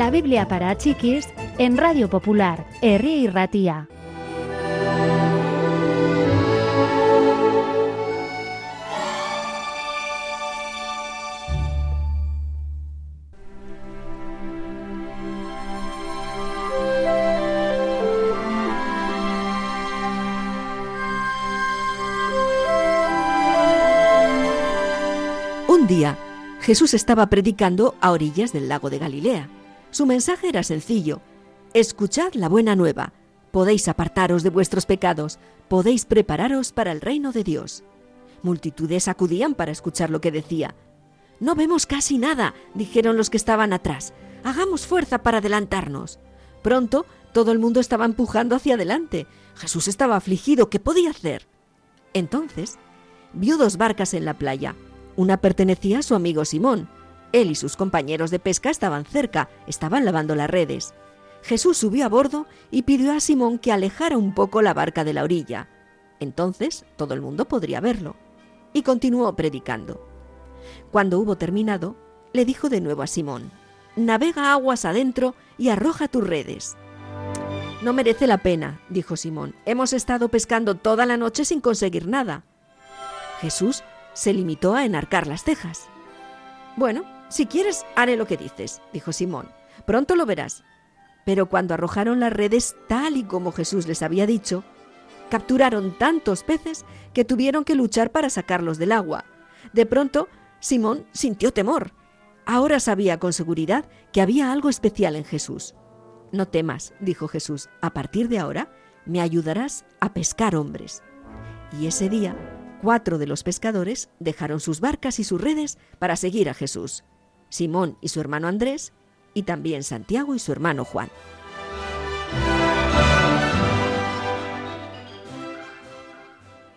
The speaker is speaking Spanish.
La Biblia para chiquis en Radio Popular, Herri y Ratía. Un día, Jesús estaba predicando a orillas del lago de Galilea. Su mensaje era sencillo. Escuchad la buena nueva. Podéis apartaros de vuestros pecados, podéis prepararos para el reino de Dios. Multitudes acudían para escuchar lo que decía. No vemos casi nada, dijeron los que estaban atrás. Hagamos fuerza para adelantarnos. Pronto todo el mundo estaba empujando hacia adelante. Jesús estaba afligido. ¿Qué podía hacer? Entonces vio dos barcas en la playa. Una pertenecía a su amigo Simón. Él y sus compañeros de pesca estaban cerca, estaban lavando las redes. Jesús subió a bordo y pidió a Simón que alejara un poco la barca de la orilla. Entonces todo el mundo podría verlo. Y continuó predicando. Cuando hubo terminado, le dijo de nuevo a Simón, Navega aguas adentro y arroja tus redes. No merece la pena, dijo Simón. Hemos estado pescando toda la noche sin conseguir nada. Jesús se limitó a enarcar las cejas. Bueno, si quieres, haré lo que dices, dijo Simón. Pronto lo verás. Pero cuando arrojaron las redes tal y como Jesús les había dicho, capturaron tantos peces que tuvieron que luchar para sacarlos del agua. De pronto, Simón sintió temor. Ahora sabía con seguridad que había algo especial en Jesús. No temas, dijo Jesús, a partir de ahora me ayudarás a pescar hombres. Y ese día, cuatro de los pescadores dejaron sus barcas y sus redes para seguir a Jesús. Simón y su hermano Andrés, y también Santiago y su hermano Juan.